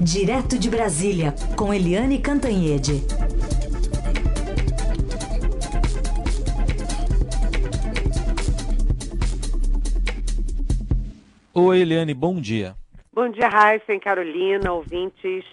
Direto de Brasília, com Eliane Cantanhede. Oi, Eliane, bom dia. Bom dia, Raíssa, Carolina, ouvintes.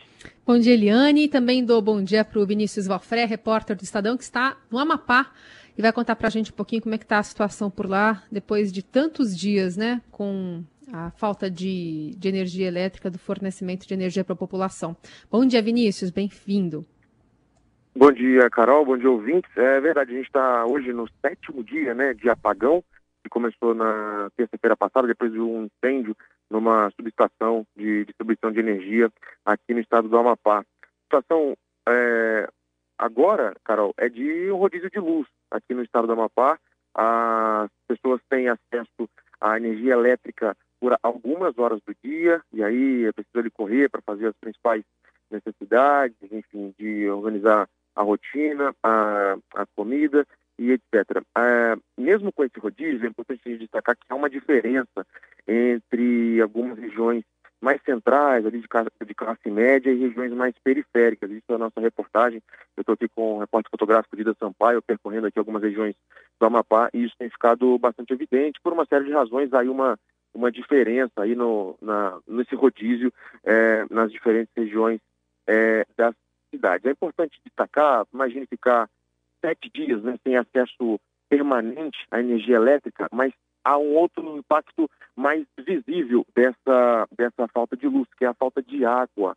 Bom dia, Eliane. Também dou bom dia para o Vinícius Valfré, repórter do Estadão, que está no Amapá e vai contar para a gente um pouquinho como é que está a situação por lá, depois de tantos dias, né, com a falta de, de energia elétrica, do fornecimento de energia para a população. Bom dia, Vinícius, bem-vindo. Bom dia, Carol, bom dia, ouvintes. É verdade, a gente está hoje no sétimo dia né, de apagão, que começou na terça-feira passada, depois de um incêndio numa subestação de distribuição de energia aqui no estado do Amapá. A situação é, agora, Carol, é de um rodízio de luz aqui no estado do Amapá. As pessoas têm acesso à energia elétrica por algumas horas do dia, e aí é preciso ele correr para fazer as principais necessidades, enfim, de organizar a rotina, a, a comida e etc. É, mesmo com esse rodízio, é importante destacar que há uma diferença entre algumas regiões mais centrais, ali de classe, de classe média e regiões mais periféricas. Isso é a nossa reportagem. Eu estou aqui com o repórter fotográfico Dida Sampaio, percorrendo aqui algumas regiões do Amapá, e isso tem ficado bastante evidente por uma série de razões. Aí uma, uma diferença aí no, na, nesse rodízio é, nas diferentes regiões é, das cidades. É importante destacar, imagine ficar sete dias né, sem acesso permanente à energia elétrica, mas há um outro impacto mais visível dessa, dessa falta de luz, que é a falta de água.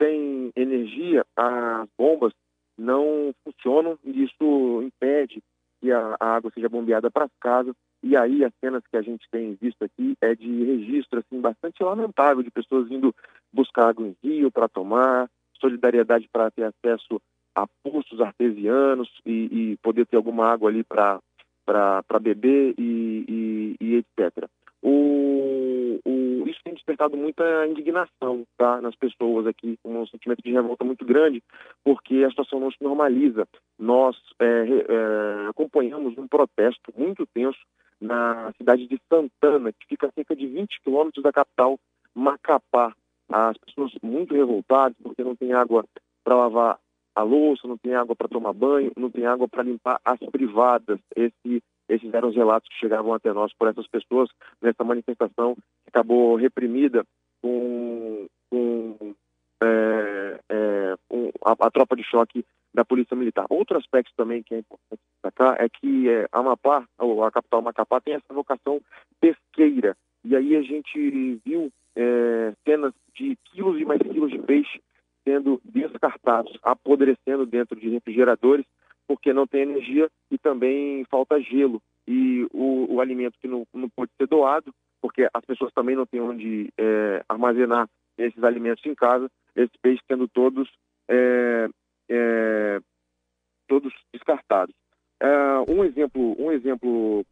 Sem energia, as bombas não funcionam e isso impede que a, a água seja bombeada para as casas. E aí as cenas que a gente tem visto aqui é de registro assim bastante lamentável de pessoas indo buscar água em rio para tomar, solidariedade para ter acesso a poços artesianos e, e poder ter alguma água ali para para beber e, e, e etc. O, o, isso tem despertado muita indignação tá, nas pessoas aqui, um sentimento de revolta muito grande, porque a situação não se normaliza. Nós é, é, acompanhamos um protesto muito tenso na cidade de Santana, que fica a cerca de 20 quilômetros da capital, Macapá. As pessoas muito revoltadas porque não tem água para lavar a louça, não tem água para tomar banho, não tem água para limpar as privadas. Esse, esses eram os relatos que chegavam até nós por essas pessoas nessa manifestação que acabou reprimida com, com é, é, um, a, a, tropa de choque da Polícia Militar. Outro aspecto também que é importante destacar é que é, Amapá, a capital Macapá, tem essa vocação pesqueira. E aí a gente viu é, cenas de quilos e mais quilos de peixe sendo descartados, apodrecendo dentro de refrigeradores, porque não tem energia e também falta gelo. E o, o alimento que não, não pode ser doado, porque as pessoas também não têm onde é, armazenar esses alimentos em casa, esses peixes sendo todos, é, é, todos descartados. É, um exemplo, um exemplo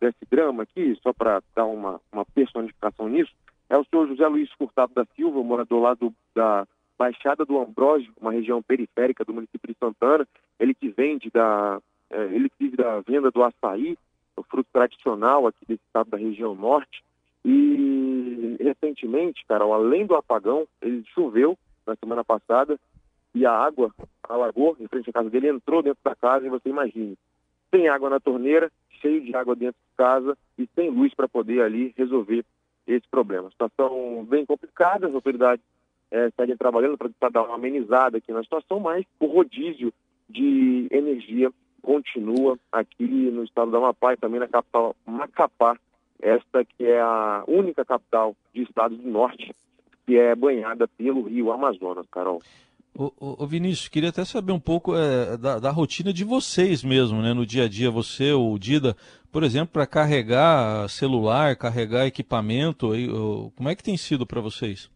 desse drama aqui, só para dar uma, uma personificação nisso, é o senhor José Luiz Furtado da Silva, morador lá do, da, Baixada do Ambrósio, uma região periférica do município de Santana, ele que vende da, é, ele que vive da venda do açaí, o fruto tradicional aqui desse estado da região norte. E recentemente, cara, além do apagão, ele choveu na semana passada e a água alagou em frente à casa dele, entrou dentro da casa e você imagine, sem água na torneira, cheio de água dentro de casa e sem luz para poder ali resolver esse problema. Situação bem complicada, as autoridades é, seguem trabalhando para dar uma amenizada aqui na situação, mas o rodízio de energia continua aqui no estado da Amapá e também na capital Macapá, esta que é a única capital de estado do norte que é banhada pelo rio Amazonas, Carol. Ô, Vinícius, queria até saber um pouco é, da, da, rotina de vocês mesmo, né, no dia a dia, você, o Dida, por exemplo, para carregar celular, carregar equipamento, aí, como é que tem sido para vocês?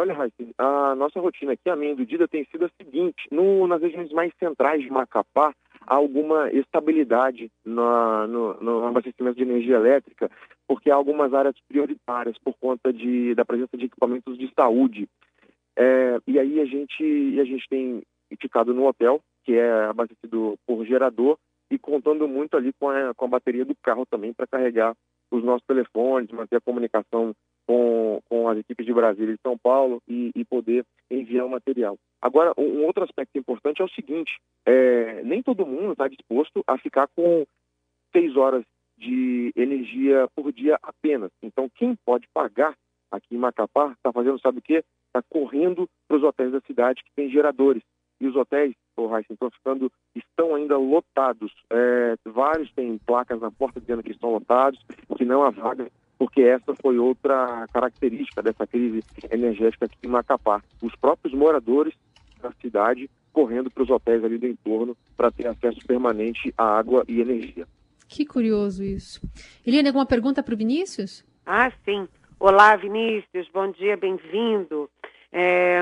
olha, Raíssa, a nossa rotina aqui, a minha do Dida, tem sido a seguinte: no, nas regiões mais centrais de Macapá, há alguma estabilidade na, no, no, abastecimento de energia elétrica, porque há algumas áreas prioritárias por conta de, da presença de equipamentos de saúde. É, e aí a gente, a gente tem ficado no hotel, que é abastecido por gerador, e contando muito ali com a, com a bateria do carro também para carregar os nossos telefones, manter a comunicação com, com as equipes de Brasília e São Paulo e, e poder enviar o material. Agora, um, um, outro aspecto importante é o seguinte: é, nem todo mundo está disposto a ficar com seis horas de energia por dia apenas. Então, quem pode pagar aqui em Macapá está fazendo, sabe o quê? Está correndo para os hotéis da cidade que tem geradores. E os hotéis, oh, estão ficando, estão ainda lotados. É, vários têm placas na porta dizendo que estão lotados, que não há vaga, porque essa foi outra característica dessa crise energética aqui em Macapá. Os próprios moradores da cidade correndo para os hotéis ali do entorno para ter acesso permanente à água e energia. Que curioso isso. Eliane, alguma pergunta para o Vinícius? Ah, sim. Olá, Vinícius, bom dia, bem-vindo. É,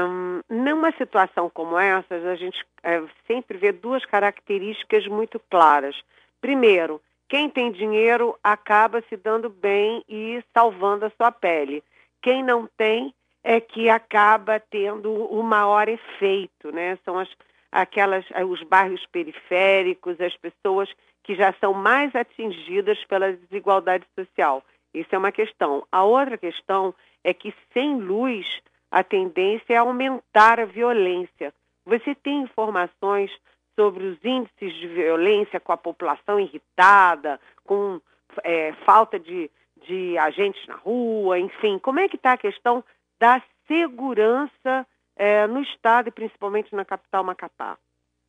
numa situação como essa, a gente é, sempre vê duas características muito claras. Primeiro, quem tem dinheiro acaba se dando bem e salvando a sua pele. Quem não tem é que acaba tendo o maior efeito, né? São as, aquelas, os bairros periféricos, as pessoas que já são mais atingidas pela desigualdade social. Isso é uma questão. A outra questão é que sem luz a tendência é aumentar a violência. Você tem informações sobre os índices de violência com a população irritada, com é, falta de, de agentes na rua, enfim. Como é que está a questão da segurança é, no Estado e principalmente na capital Macapá?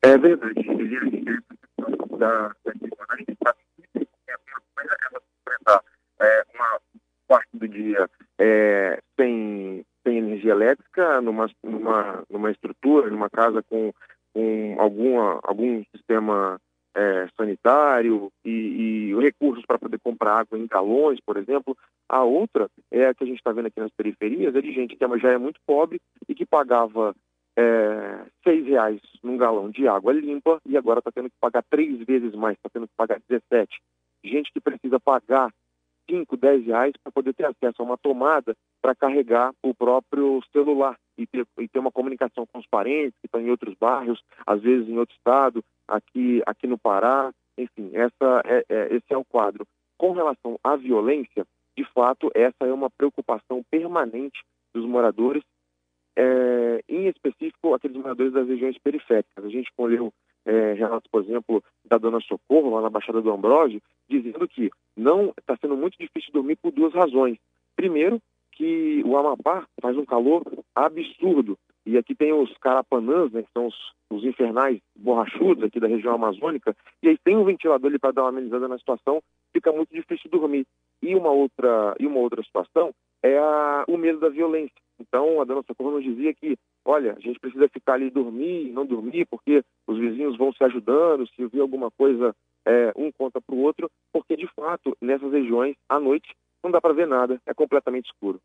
É verdade. Da, da ela é, uma parte do dia é, sem, sem energia elétrica, numa, numa, numa estrutura, numa casa com, com alguma, algum sistema é, sanitário e, e, recursos para poder comprar água em galões, por exemplo. A outra é a que a gente está vendo aqui nas periferias, é de gente que já é muito pobre e que pagava é, seis reais num galão de água limpa e agora está tendo que pagar três vezes mais, está tendo que pagar 17. Gente que precisa pagar 5, 10 reais para poder ter acesso a uma tomada para carregar o próprio celular e ter, e ter uma comunicação com os parentes que estão em outros bairros, às vezes em outro estado, aqui, aqui no Pará. Enfim, essa é, é, esse é o quadro. Com relação à violência, de fato, essa é uma preocupação permanente dos moradores, é, em específico aqueles moradores das regiões periféricas. A gente colheu é, relatos, por exemplo, da dona Socorro, lá na Baixada do Ambrósio, dizendo que não está sendo muito difícil dormir por duas razões. Primeiro, que o Amapá faz um calor absurdo. E aqui tem os carapanãs, né, que são os, os infernais borrachudos aqui da região amazônica, e aí tem um ventilador ali para dar uma amenizada na situação, fica muito difícil dormir. E uma outra, e uma outra situação é a, o medo da violência. Então, a dona Socorro nos dizia que, olha, a gente precisa ficar ali dormir, não dormir, porque os vizinhos vão se ajudando, se vir alguma coisa, é, um conta para o outro, porque, de fato, nessas regiões, à noite, não dá para ver nada, é completamente escuro.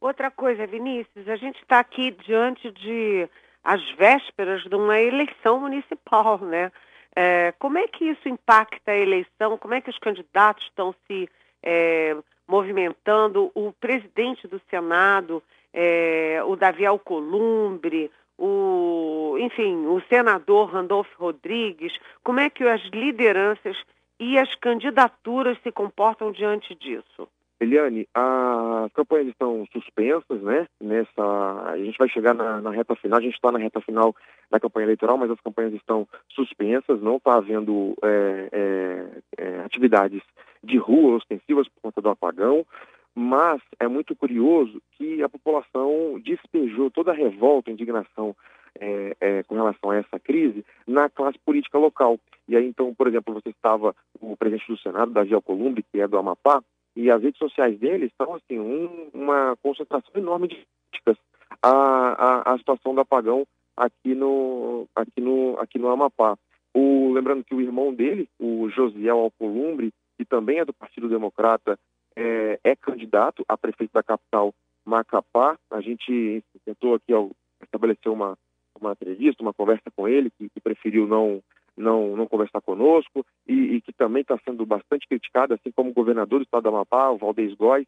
Outra coisa, Vinícius, a gente está aqui diante de as vésperas de uma eleição municipal, né? É, como é que isso impacta a eleição? Como é que os candidatos estão se é, movimentando? O presidente do Senado é, o Davi Alcolumbre, o, enfim, o senador Randolfo Rodrigues, como é que as lideranças e as candidaturas se comportam diante disso? Eliane, as campanhas estão suspensas, né? Nessa, a gente vai chegar na, na reta final, a gente está na reta final da campanha eleitoral, mas as campanhas estão suspensas, não está havendo é, é, é, atividades de rua ostensivas por conta do apagão. Mas é muito curioso que a população despejou toda a revolta, a indignação é, é, com relação a essa crise na classe política local. E aí, então, por exemplo, você estava o presidente do Senado, Davi Alcolumbre, que é do Amapá, e as redes sociais dele estão, assim, um, uma concentração enorme de críticas à, à, à, situação do apagão aqui no, aqui no, aqui no Amapá. O, lembrando que o irmão dele, o Josiel Alcolumbre, que também é do Partido Democrata, é, é candidato a prefeito da capital Macapá. A gente tentou aqui ó, estabelecer uma, uma entrevista, uma conversa com ele, que, que preferiu não, não, não conversar conosco e, e que também está sendo bastante criticado, assim como o governador do estado do Amapá, o Valdez Góes,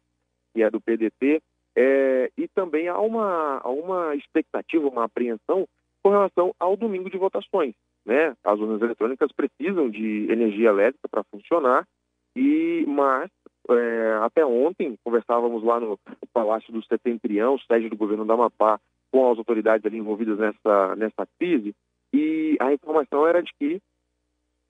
que é do PDT. É, e também há uma, há uma expectativa, uma apreensão com relação ao domingo de votações. Né? As urnas eletrônicas precisam de energia elétrica para funcionar, e mas é, até ontem, conversávamos lá no Palácio do Setentrião, sede do governo da Amapá, com as autoridades ali envolvidas nessa, nessa crise, e a informação era de que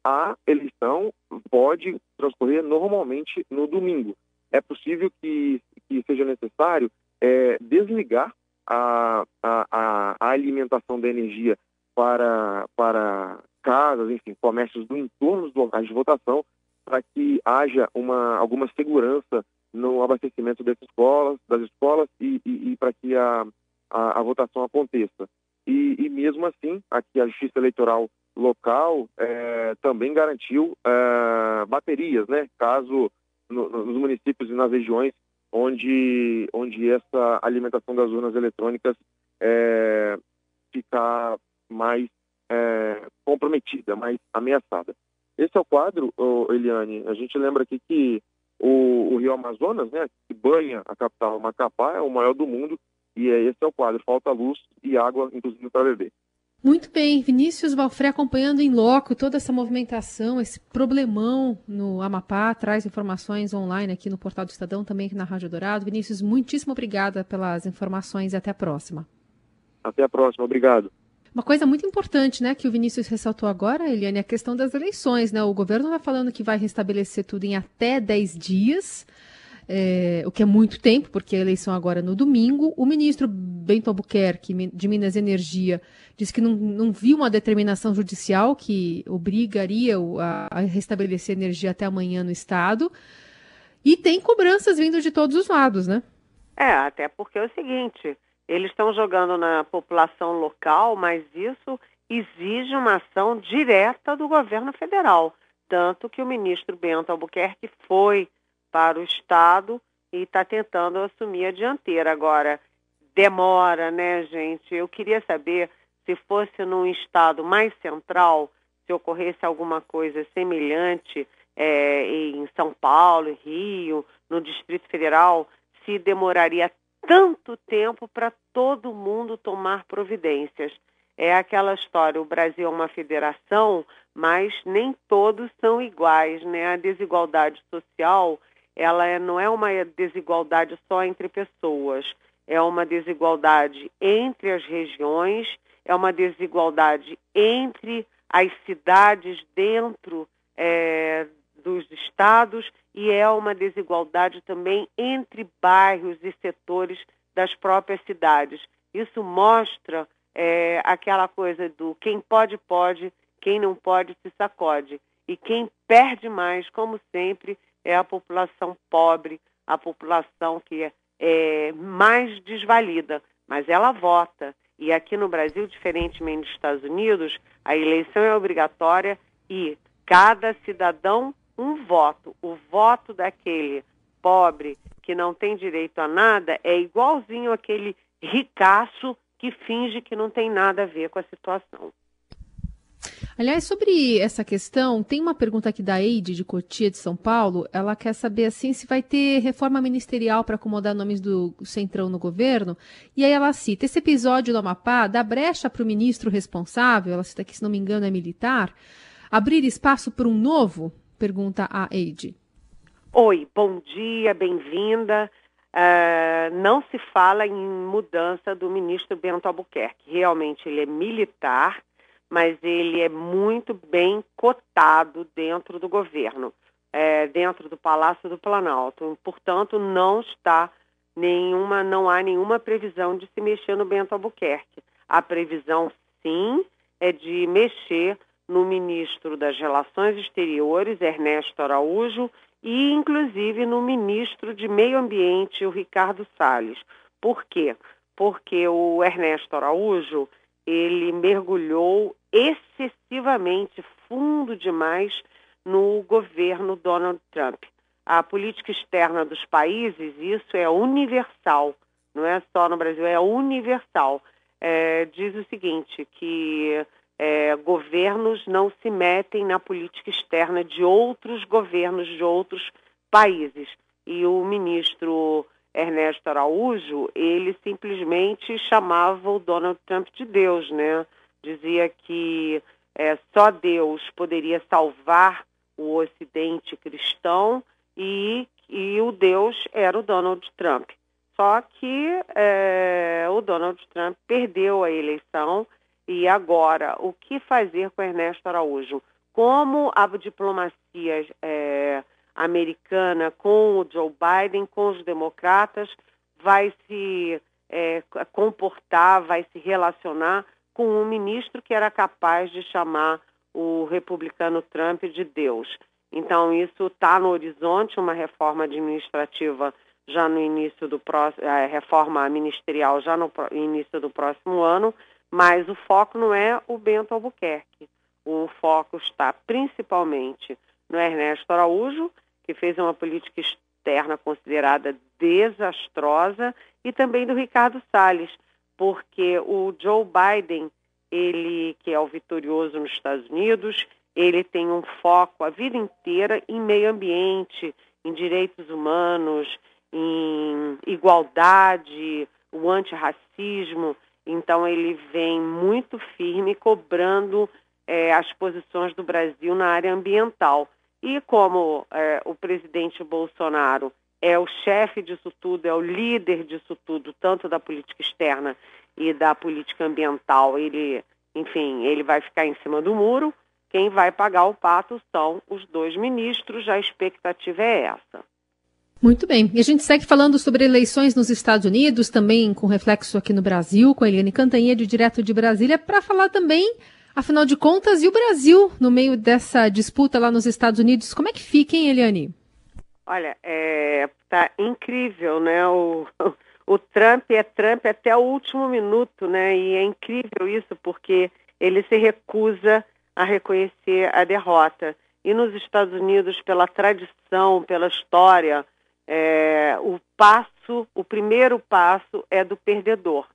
a eleição pode transcorrer normalmente no domingo. É possível que, que seja necessário é, desligar a, a, a, alimentação da energia para, para casas, enfim, comércios do entorno dos locais de votação, para que haja uma, alguma segurança no abastecimento dessas escolas, das escolas e, e, e para que a, a, a, votação aconteça. E, e, mesmo assim, aqui a Justiça Eleitoral local é, também garantiu é, baterias, né? Caso no, nos municípios e nas regiões onde, onde essa alimentação das urnas eletrônicas é, ficar mais é, comprometida, mais ameaçada. Esse é o quadro, Eliane. A gente lembra aqui que o, o, Rio Amazonas, né, que banha a capital Macapá, é o maior do mundo e é, esse é o quadro. Falta luz e água, inclusive, para beber. Muito bem, Vinícius Valfré acompanhando em loco toda essa movimentação, esse problemão no Amapá, traz informações online aqui no Portal do Estadão, também aqui na Rádio Dourado. Vinícius, muitíssimo obrigada pelas informações e até a próxima. Até a próxima, obrigado. Uma coisa muito importante, né, que o Vinícius ressaltou agora, Eliane, é a questão das eleições, né? O governo vai falando que vai restabelecer tudo em até 10 dias é, o que é muito tempo, porque a eleição agora é no domingo. O ministro Bento Albuquerque, de Minas Energia, disse que não, não viu uma determinação judicial que obrigaria a, a restabelecer energia até amanhã no Estado. E tem cobranças vindo de todos os lados, né? É, até porque é o seguinte, eles estão jogando na população local, mas isso exige uma ação direta do governo federal. Tanto que o ministro Bento Albuquerque foi para o Estado e está tentando assumir a dianteira. Agora, demora, né, gente? Eu queria saber se fosse num Estado mais central, se ocorresse alguma coisa semelhante é, em São Paulo, Rio, no Distrito Federal, se demoraria tanto tempo para todo mundo tomar providências. É aquela história, o Brasil é uma federação, mas nem todos são iguais, né? A desigualdade social ela é, não é uma desigualdade só entre pessoas, é uma desigualdade entre as regiões, é uma desigualdade entre as cidades dentro é, dos estados e é uma desigualdade também entre bairros e setores das próprias cidades. Isso mostra é, aquela coisa do quem pode, pode, quem não pode, se sacode. E quem perde mais, como sempre, é a população pobre, a população que é, é mais desvalida, mas ela vota. E aqui no Brasil, diferentemente dos Estados Unidos, a eleição é obrigatória e cada cidadão um voto. O voto daquele pobre que não tem direito a nada é igualzinho aquele ricaço que finge que não tem nada a ver com a situação. Aliás, sobre essa questão, tem uma pergunta aqui da Eide, de Cotia, de São Paulo. Ela quer saber assim se vai ter reforma ministerial para acomodar nomes do Centrão no governo. E aí ela cita: esse episódio do Amapá dá brecha para o ministro responsável, ela cita que, se não me engano, é militar, abrir espaço para um novo? Pergunta a Eide. Oi, bom dia, bem-vinda. Uh, não se fala em mudança do ministro Bento Albuquerque. Realmente ele é militar mas ele é muito bem cotado dentro do governo, é, dentro do Palácio do Planalto. Portanto, não está nenhuma, não há nenhuma previsão de se mexer no Bento Albuquerque. A previsão, sim, é de mexer no ministro das Relações Exteriores, Ernesto Araújo, e inclusive no ministro de Meio Ambiente, o Ricardo Salles. Por quê? Porque o Ernesto Araújo ele mergulhou excessivamente fundo demais no governo Donald Trump. A política externa dos países, isso é universal, não é só no Brasil, é universal. É, diz o seguinte, que é, governos não se metem na política externa de outros governos de outros países. E o ministro Ernesto Araújo, ele simplesmente chamava o Donald Trump de Deus, né? Dizia que é, só Deus poderia salvar o Ocidente cristão e e o Deus era o Donald Trump. Só que é, o Donald Trump perdeu a eleição e agora o que fazer com Ernesto Araújo? Como a diplomacia é, americana com o Joe Biden, com os democratas, vai se é, comportar, vai se relacionar com um ministro que era capaz de chamar o republicano Trump de Deus. Então, isso está no horizonte, uma reforma administrativa já no início do próximo, a reforma ministerial já no início do próximo ano, mas o foco não é o Bento Albuquerque. O foco está principalmente no Ernesto Araújo, que fez uma política externa considerada desastrosa, e também do Ricardo Salles, porque o Joe Biden, ele que é o vitorioso nos Estados Unidos, ele tem um foco a vida inteira em meio ambiente, em direitos humanos, em igualdade, o antirracismo. Então ele vem muito firme cobrando é, as posições do Brasil na área ambiental. E como é, o presidente Bolsonaro é o chefe disso tudo, é o líder disso tudo, tanto da política externa e da política ambiental, ele, enfim, ele vai ficar em cima do muro. Quem vai pagar o pato são os dois ministros, a expectativa é essa. Muito bem. E a gente segue falando sobre eleições nos Estados Unidos, também com reflexo aqui no Brasil, com a Eliane Cantanhede, direto de Brasília, para falar também, afinal de contas, e o Brasil no meio dessa disputa lá nos Estados Unidos. Como é que fica, hein, Eliane? Olha, é, tá incrível, né? O, o Trump é Trump até o último minuto, né? E é incrível isso porque ele se recusa a reconhecer a derrota. E nos Estados Unidos, pela tradição, pela história, é, o passo, o primeiro passo é do perdedor.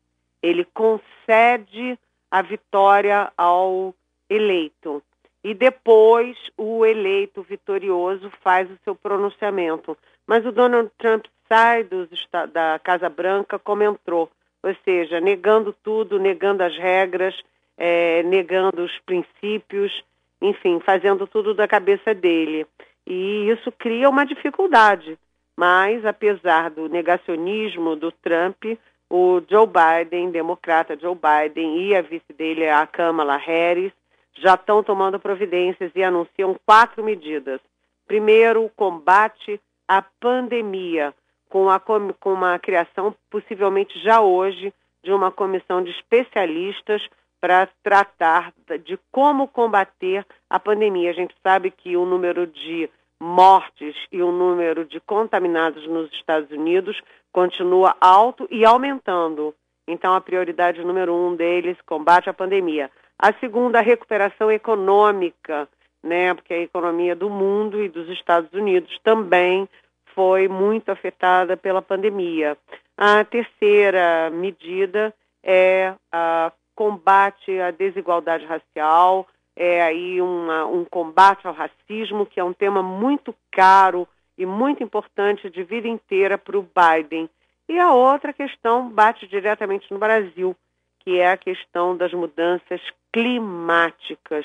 Ele concede a vitória ao eleito. E depois o eleito vitorioso faz o seu pronunciamento. Mas o Donald Trump sai dos, da Casa Branca como entrou, ou seja, negando tudo, negando as regras, é, negando os princípios, enfim, fazendo tudo da cabeça dele. E isso cria uma dificuldade, mas, apesar do negacionismo do Trump, o Joe Biden, democrata Joe Biden, e a vice dele, a Kamala Harris, já estão tomando providências e anunciam quatro medidas. Primeiro, o combate à pandemia, com, a, com criação, possivelmente já hoje, de uma comissão de especialistas para tratar de como combater a pandemia. A gente sabe que o número de mortes e o número de contaminados nos Estados Unidos continua alto e aumentando. Então, a prioridade número um deles, combate à pandemia. A segunda, a recuperação econômica, né? Porque a economia do mundo e dos Estados Unidos também foi muito afetada pela pandemia. A terceira medida é a combate à desigualdade racial, é aí uma, um combate ao racismo, que é um tema muito caro e muito importante de vida inteira para o Biden. E a outra questão bate diretamente no Brasil, que é a questão das mudanças climáticas.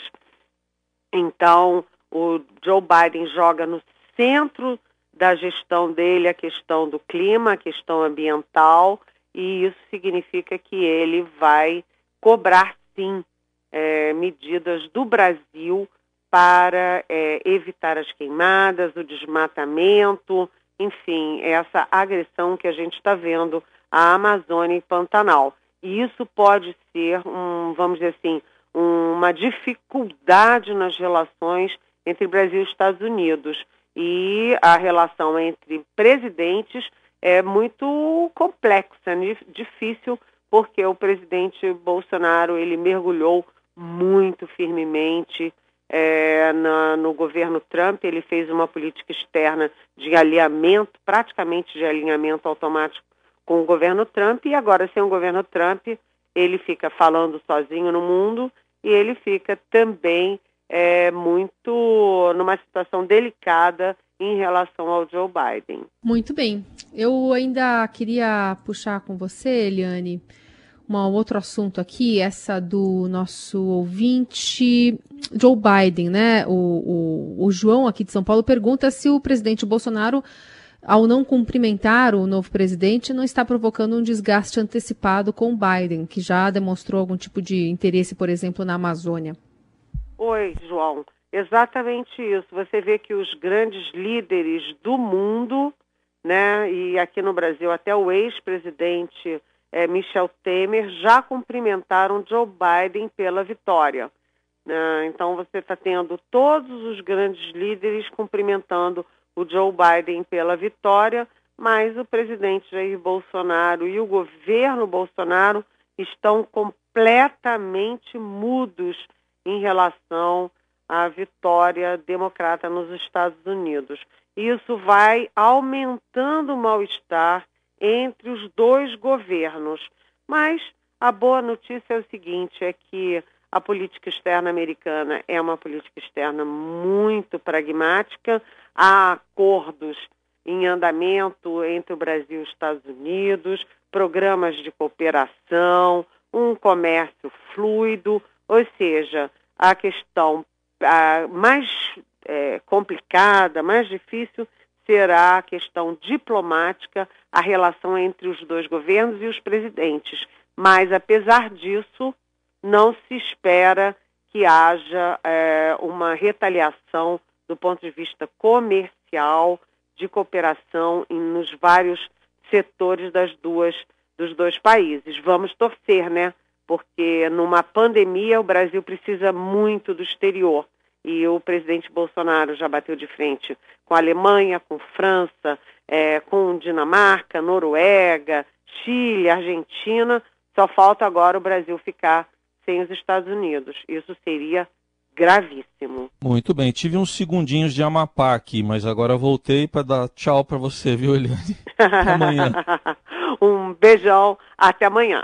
Então, o Joe Biden joga no centro da gestão dele a questão do clima, a questão ambiental, e isso significa que ele vai cobrar sim é, medidas do Brasil para é, evitar as queimadas, o desmatamento, enfim, essa agressão que a gente está vendo à Amazônia e Pantanal. E isso pode ser, um, vamos dizer assim, um, uma dificuldade nas relações entre Brasil e Estados Unidos. E a relação entre presidentes é muito complexa, difícil, porque o presidente Bolsonaro ele mergulhou muito firmemente é, na, no governo Trump. Ele fez uma política externa de alinhamento, praticamente de alinhamento automático com o governo Trump. E agora, sem o governo Trump, ele fica falando sozinho no mundo e ele fica também é, muito numa situação delicada em relação ao Joe Biden. Muito bem. Eu ainda queria puxar com você, Eliane, um outro assunto aqui, essa do nosso ouvinte Joe Biden, né? O, o, o, João aqui de São Paulo pergunta se o presidente Bolsonaro ao não cumprimentar o novo presidente, não está provocando um desgaste antecipado com Biden, que já demonstrou algum tipo de interesse, por exemplo, na Amazônia? Oi, João. Exatamente isso. Você vê que os grandes líderes do mundo, né, e aqui no Brasil até o ex-presidente é, Michel Temer já cumprimentaram Joe Biden pela vitória. Né? Então você está tendo todos os grandes líderes cumprimentando o Joe Biden pela vitória, mas o presidente Jair Bolsonaro e o governo Bolsonaro estão completamente mudos em relação à vitória democrata nos Estados Unidos. Isso vai aumentando o mal-estar entre os dois governos. Mas a boa notícia é o seguinte, é que a política externa americana é uma política externa muito pragmática, há acordos em andamento entre o Brasil e os Estados Unidos, programas de cooperação, um comércio fluido, ou seja, a questão a mais é, complicada, mais difícil, será a questão diplomática, a relação entre os dois governos e os presidentes. Mas, apesar disso, não se espera que haja é, uma retaliação do ponto de vista comercial, de cooperação em, nos vários setores das duas, dos dois países. Vamos torcer, né? Porque numa pandemia o Brasil precisa muito do exterior e o presidente Bolsonaro já bateu de frente com a Alemanha, com França, é, com Dinamarca, Noruega, Chile, Argentina. Só falta agora o Brasil ficar sem os Estados Unidos. Isso seria gravíssimo. Muito bem, tive uns segundinhos de Amapá aqui, mas agora voltei para dar tchau para você, viu, Eliane? Até amanhã. um beijão, até amanhã.